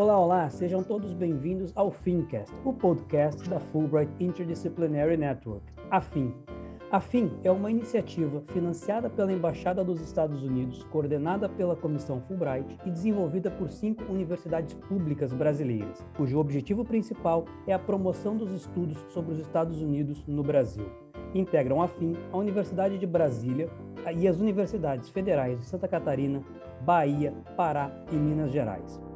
Olá, olá, sejam todos bem-vindos ao FinCast, o podcast da Fulbright Interdisciplinary Network, a FIN. A FIN é uma iniciativa financiada pela Embaixada dos Estados Unidos, coordenada pela Comissão Fulbright e desenvolvida por cinco universidades públicas brasileiras, cujo objetivo principal é a promoção dos estudos sobre os Estados Unidos no Brasil. Integram a FIN a Universidade de Brasília e as universidades federais de Santa Catarina, Bahia, Pará e Minas Gerais.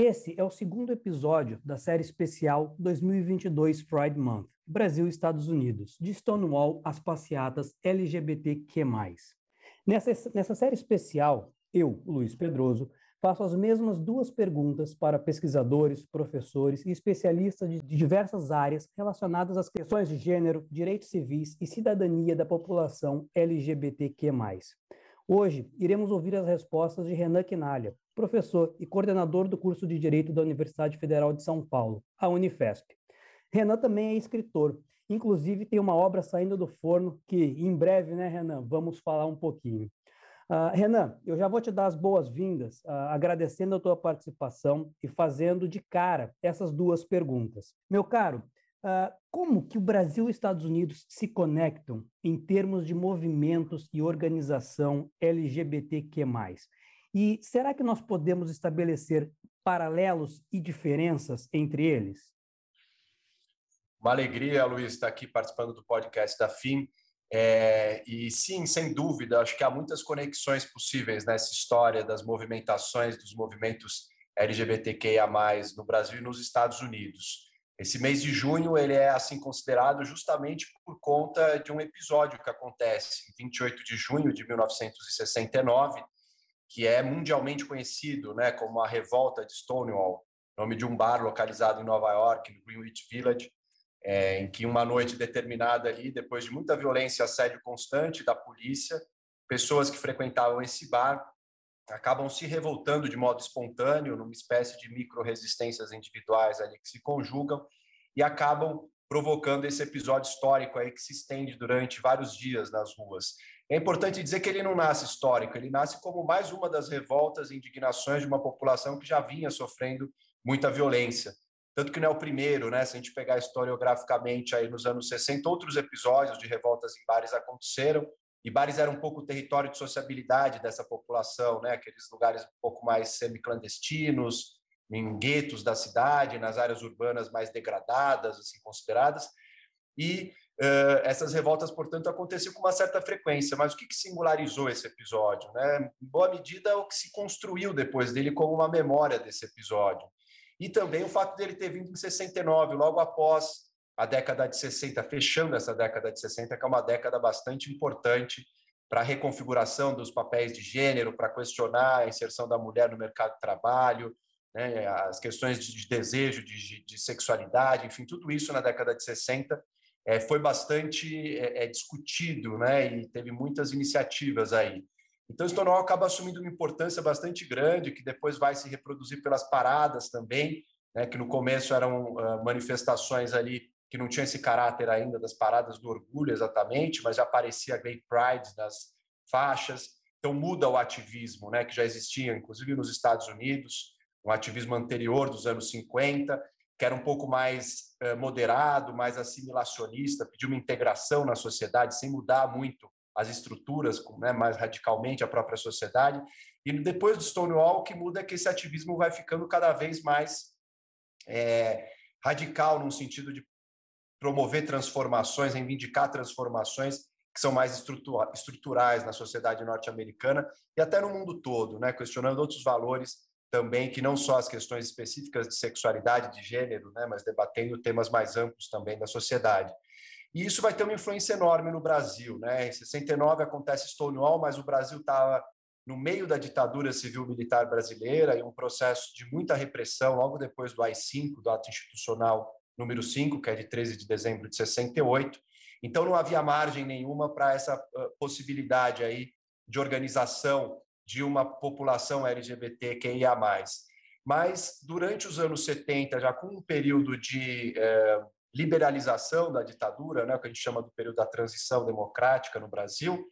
Esse é o segundo episódio da série especial 2022 Pride Month, Brasil e Estados Unidos, de Stonewall às passeatas LGBTQ+. Nessa, nessa série especial, eu, Luiz Pedroso, faço as mesmas duas perguntas para pesquisadores, professores e especialistas de, diversas áreas relacionadas às questões de gênero, direitos civis e cidadania da população LGBTQ+. Hoje, iremos ouvir as respostas de Renan Quinalha, professor e coordenador do curso de Direito da Universidade Federal de São Paulo, a Unifesp. Renan também é escritor, inclusive tem uma obra saindo do forno que, em breve, né, Renan, vamos falar um pouquinho. Uh, Renan, eu já vou te dar as boas-vindas, uh, agradecendo a tua participação e fazendo de cara essas duas perguntas. Meu caro, Uh, como que o Brasil e os Estados Unidos se conectam em termos de movimentos e organização LGBTQ+. E será que nós podemos estabelecer paralelos e diferenças entre eles? Uma alegria, Luiz, estar aqui participando do podcast da FIM. É, e sim, sem dúvida, acho que há muitas conexões possíveis nessa história das movimentações dos movimentos LGBTQIA+, no Brasil e nos Estados Unidos. Esse mês de junho ele é assim considerado justamente por conta de um episódio que acontece em 28 de junho de 1969, que é mundialmente conhecido, né, como a revolta de Stonewall, nome de um bar localizado em Nova York, no Greenwich Village, é, em que uma noite determinada ali, depois de muita violência e assédio constante da polícia, pessoas que frequentavam esse bar acabam se revoltando de modo espontâneo, numa espécie de micro-resistências individuais ali que se conjugam e acabam provocando esse episódio histórico aí que se estende durante vários dias nas ruas. É importante dizer que ele não nasce histórico, ele nasce como mais uma das revoltas e indignações de uma população que já vinha sofrendo muita violência. Tanto que não é o primeiro, né? Se a gente pegar historiograficamente aí nos anos 60, outros episódios de revoltas em bares aconteceram, e bares eram um pouco o território de sociabilidade dessa população, né? aqueles lugares um pouco mais semi-clandestinos, em guetos da cidade, nas áreas urbanas mais degradadas, assim consideradas. E uh, essas revoltas, portanto, aconteciam com uma certa frequência. Mas o que, que singularizou esse episódio? Né? Em boa medida, o que se construiu depois dele como uma memória desse episódio. E também o fato dele ter vindo em 69, logo após a década de 60, fechando essa década de 60, que é uma década bastante importante para a reconfiguração dos papéis de gênero, para questionar a inserção da mulher no mercado de trabalho, né, as questões de desejo, de, de, sexualidade, enfim, tudo isso na década de 60 é, foi bastante é, é, discutido né, e teve muitas iniciativas aí. Então, o Stonewall acaba assumindo uma importância bastante grande, que depois vai se reproduzir pelas paradas também, né, que no começo eram uh, manifestações ali que não tinha esse caráter ainda das paradas do orgulho exatamente, mas já aparecia Gay Pride nas faixas. Então muda o ativismo, né, que já existia, inclusive nos Estados Unidos, um ativismo anterior dos anos 50, que era um pouco mais eh, moderado, mais assimilacionista, pediu uma integração na sociedade sem mudar muito as estruturas, né, mais radicalmente a própria sociedade. E depois do Stonewall, o que muda é que esse ativismo vai ficando cada vez mais é, radical, no sentido de promover transformações, reivindicar transformações que são mais estruturais na sociedade norte-americana e até no mundo todo, né? questionando outros valores também, que não só as questões específicas de sexualidade, de gênero, né? mas debatendo temas mais amplos também da sociedade. E isso vai ter uma influência enorme no Brasil. Né? Em 69 acontece Stonewall, mas o Brasil estava no meio da ditadura civil-militar brasileira e um processo de muita repressão logo depois do AI-5, do ato institucional número 5, que é de 13 de dezembro de 68. Então não havia margem nenhuma para essa possibilidade aí de organização de uma população LGBTQIA+. Mas durante os anos 70, já com um período de eh, liberalização da ditadura, né, o que a gente chama do período da transição democrática no Brasil,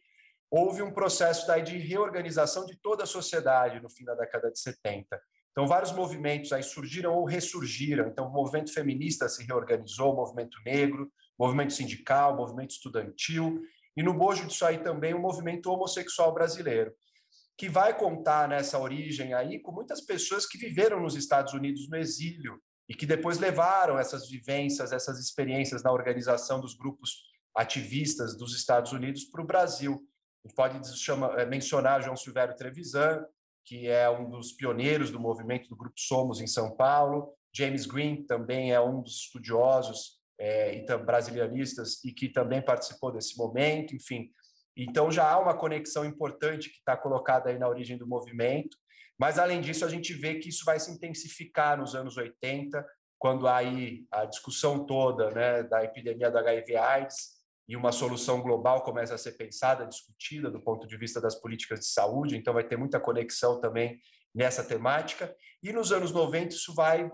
houve um processo daí de reorganização de toda a sociedade no fim da década de 70. Então, vários movimentos aí surgiram ou ressurgiram. Então, o movimento feminista se reorganizou, o movimento negro, o movimento sindical, o movimento estudantil, e no bojo disso aí também o movimento homossexual brasileiro, que vai contar nessa origem aí com muitas pessoas que viveram nos Estados Unidos no exílio e que depois levaram essas vivências, essas experiências na organização dos grupos ativistas dos Estados Unidos para o Brasil. A gente pode chama, eh, mencionar João Silvério Trevisan, que é um dos pioneiros do movimento do Grupo Somos em São Paulo. James Green também é um dos estudiosos é, brasilianistas e que também participou desse momento, enfim. Então já há uma conexão importante que está colocada aí na origem do movimento, mas além disso a gente vê que isso vai se intensificar nos anos 80, quando aí a discussão toda né, da epidemia da HIV/AIDS e uma solução global começa a ser pensada, discutida do ponto de vista das políticas de saúde, então vai ter muita conexão também nessa temática. E nos anos 90 isso vai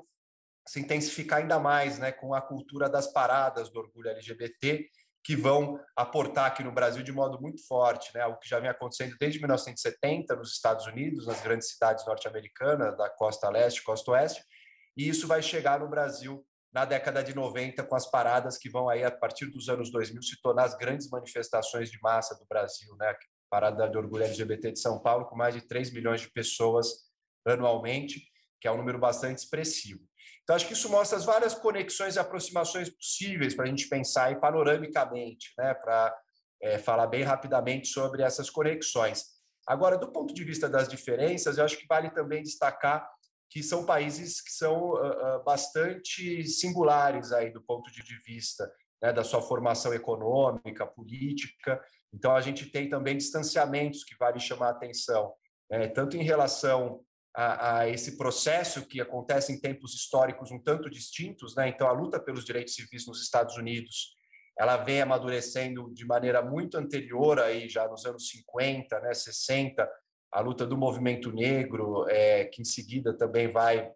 se intensificar ainda mais, né, com a cultura das paradas do orgulho LGBT, que vão aportar aqui no Brasil de modo muito forte, né, algo que já vem acontecendo desde 1970 nos Estados Unidos, nas grandes cidades norte-americanas, da costa leste, costa oeste, e isso vai chegar no Brasil na década de 90 com as paradas que vão aí a partir dos anos 2000 se tornar as grandes manifestações de massa do Brasil, né? Parada de Orgulho LGBT de São Paulo com mais de 3 milhões de pessoas anualmente, que é um número bastante expressivo. Então, acho que isso mostra as várias conexões e aproximações possíveis para a gente pensar aí panoramicamente, né? para é, falar bem rapidamente sobre essas conexões. Agora, do ponto de vista das diferenças, eu acho que vale também destacar que são países que são bastante singulares aí do ponto de vista né, da sua formação econômica, política. Então, a gente tem também distanciamentos que vale chamar a atenção, né, tanto em relação a, a, esse processo que acontece em tempos históricos um tanto distintos. Né? Então, a luta pelos direitos civis nos Estados Unidos ela vem amadurecendo de maneira muito anterior aí já nos anos 50, né, 60, a luta do movimento negro, é, que em seguida também vai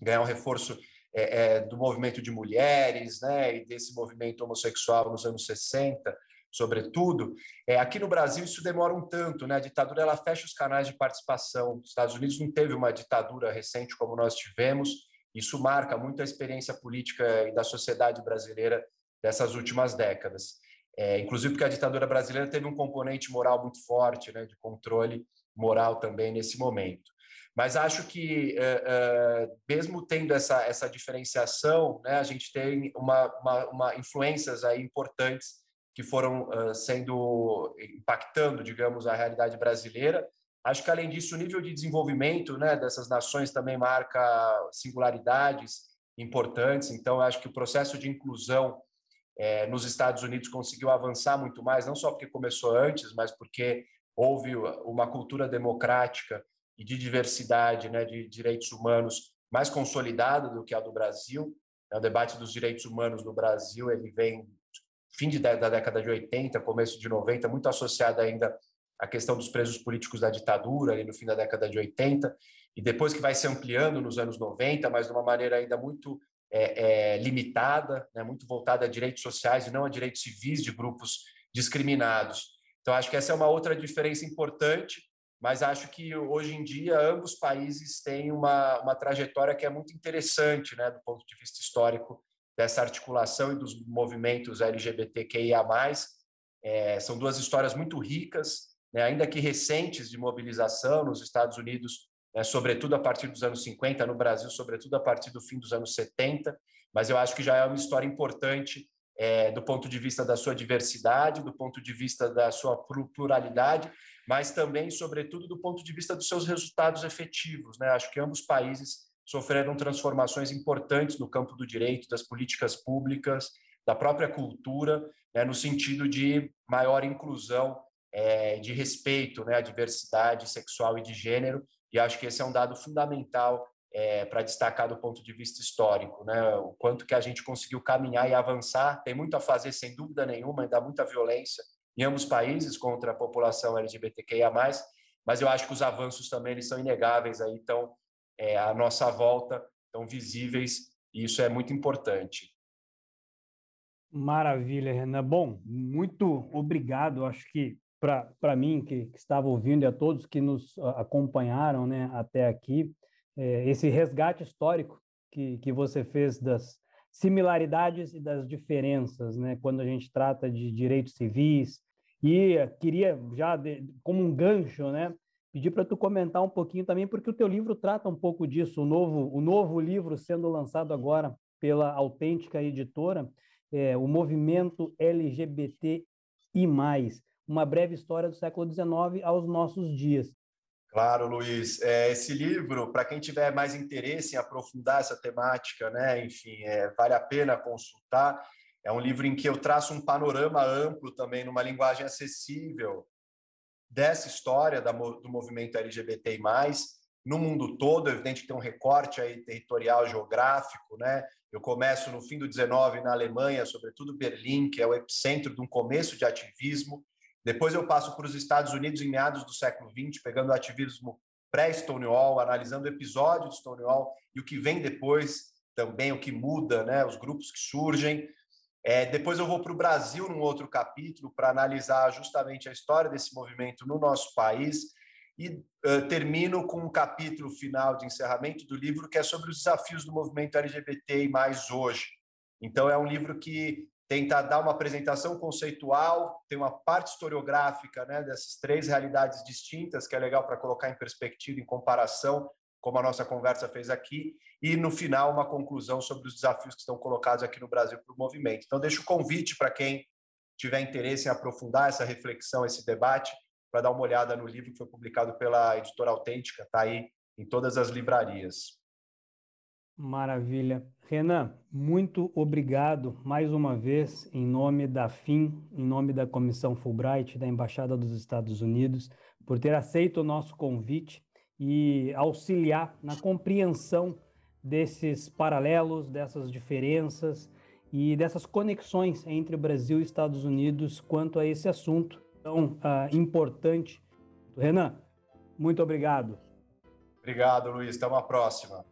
ganhar um reforço é, é, do movimento de mulheres, né, e desse movimento homossexual nos anos 60, sobretudo. É, aqui no Brasil isso demora um tanto, né? A ditadura ela fecha os canais de participação. Os Estados Unidos não teve uma ditadura recente como nós tivemos. Isso marca muito a experiência política e da sociedade brasileira dessas últimas décadas. É, inclusive porque a ditadura brasileira teve um componente moral muito forte, né, de controle moral também nesse momento. Mas acho que, eh, eh, mesmo tendo essa, essa diferenciação, né, a gente tem uma, uma, uma influências aí importantes que foram sendo impactando, digamos, a realidade brasileira. Acho que, além disso, o nível de desenvolvimento né, dessas nações também marca singularidades importantes. Então, acho que o processo de inclusão é, nos Estados Unidos conseguiu avançar muito mais, não só porque começou antes, mas porque houve uma cultura democrática e de diversidade né, de direitos humanos mais consolidada do que a do Brasil. O debate dos direitos humanos no Brasil ele vem fim de, da década de 80, começo de 90, muito associado ainda à questão dos presos políticos da ditadura, ali no fim da década de 80, e depois que vai se ampliando nos anos 90, mas de uma maneira ainda muito é, é, limitada, né, muito voltada a direitos sociais e não a direitos civis de grupos discriminados. Então, acho que essa é uma outra diferença importante, mas acho que hoje em dia ambos países têm uma, uma trajetória que é muito interessante, né, do ponto de vista histórico, dessa articulação e dos movimentos LGBTQIA. É, são duas histórias muito ricas, né, ainda que recentes de mobilização nos Estados Unidos, né, sobretudo a partir dos anos 50, no Brasil, sobretudo a partir do fim dos anos 70, mas eu acho que já é uma história importante é, do ponto de vista da sua diversidade, do ponto de vista da sua pluralidade, mas também, sobretudo, do ponto de vista dos seus resultados efetivos. Né? Acho que ambos países sofreram transformações importantes no campo do direito, das políticas públicas, da própria cultura, né, no sentido de maior inclusão, é, de respeito né, à diversidade sexual e de gênero, e acho que esse é um dado fundamental é, para destacar do ponto de vista histórico, né? O quanto que a gente conseguiu caminhar e avançar, tem muito a fazer, sem dúvida nenhuma, ainda muita violência em ambos países contra a população LGBTQIA+, mas eu acho que os avanços também eles são inegáveis aí, então é, a nossa volta estão visíveis e isso é muito importante. Maravilha, Renan. Bom, muito obrigado. Acho que para mim, que, que estava ouvindo, e a todos que nos acompanharam né, até aqui, é, esse resgate histórico que, que você fez das similaridades e das diferenças, né, quando a gente trata de direitos civis. E queria já, de, como um gancho, né, pedir para tu comentar um pouquinho também, porque o teu livro trata um pouco disso, o novo, o novo livro sendo lançado agora pela Autêntica Editora, é, o movimento LGBT e mais, uma breve história do século XIX aos nossos dias. Claro, Luiz. É, esse livro, para quem tiver mais interesse em aprofundar essa temática, né, enfim, é, vale a pena consultar. É um livro em que eu traço um panorama amplo também, numa linguagem acessível, dessa história da, do movimento LGBTI+, no mundo todo, é evidente que tem um recorte aí territorial, geográfico, né? Eu começo no fim do 19 na Alemanha, sobretudo Berlim, que é o epicentro de um começo de ativismo, depois eu passo para os Estados Unidos em meados do século XX, pegando o ativismo pré-Stonewall, analisando o episódio de Stonewall e o que vem depois, também o que muda, né, os grupos que surgem. É, depois eu vou para o Brasil num outro capítulo para analisar justamente a história desse movimento no nosso país e uh, termino com um capítulo final de encerramento do livro que é sobre os desafios do movimento LGBT mais hoje. Então é um livro que tenta dar uma apresentação conceitual, tem uma parte historiográfica né, dessas três realidades distintas, que é legal para colocar em perspectiva, em comparação, como a nossa conversa fez aqui, e no final uma conclusão sobre os desafios que estão colocados aqui no Brasil para o movimento. Então, deixo o convite para quem tiver interesse em aprofundar essa reflexão, esse debate, para dar uma olhada no livro que foi publicado pela editora Autêntica, está aí em todas as livrarias. Maravilha. Renan, muito obrigado mais uma vez, em nome da FIM, em nome da Comissão Fulbright, da Embaixada dos Estados Unidos, por ter aceito o nosso convite e auxiliar na compreensão desses paralelos, dessas diferenças e dessas conexões entre Brasil e Estados Unidos quanto a esse assunto tão uh, importante. Renan, muito obrigado. Obrigado, Luiz. Até uma próxima.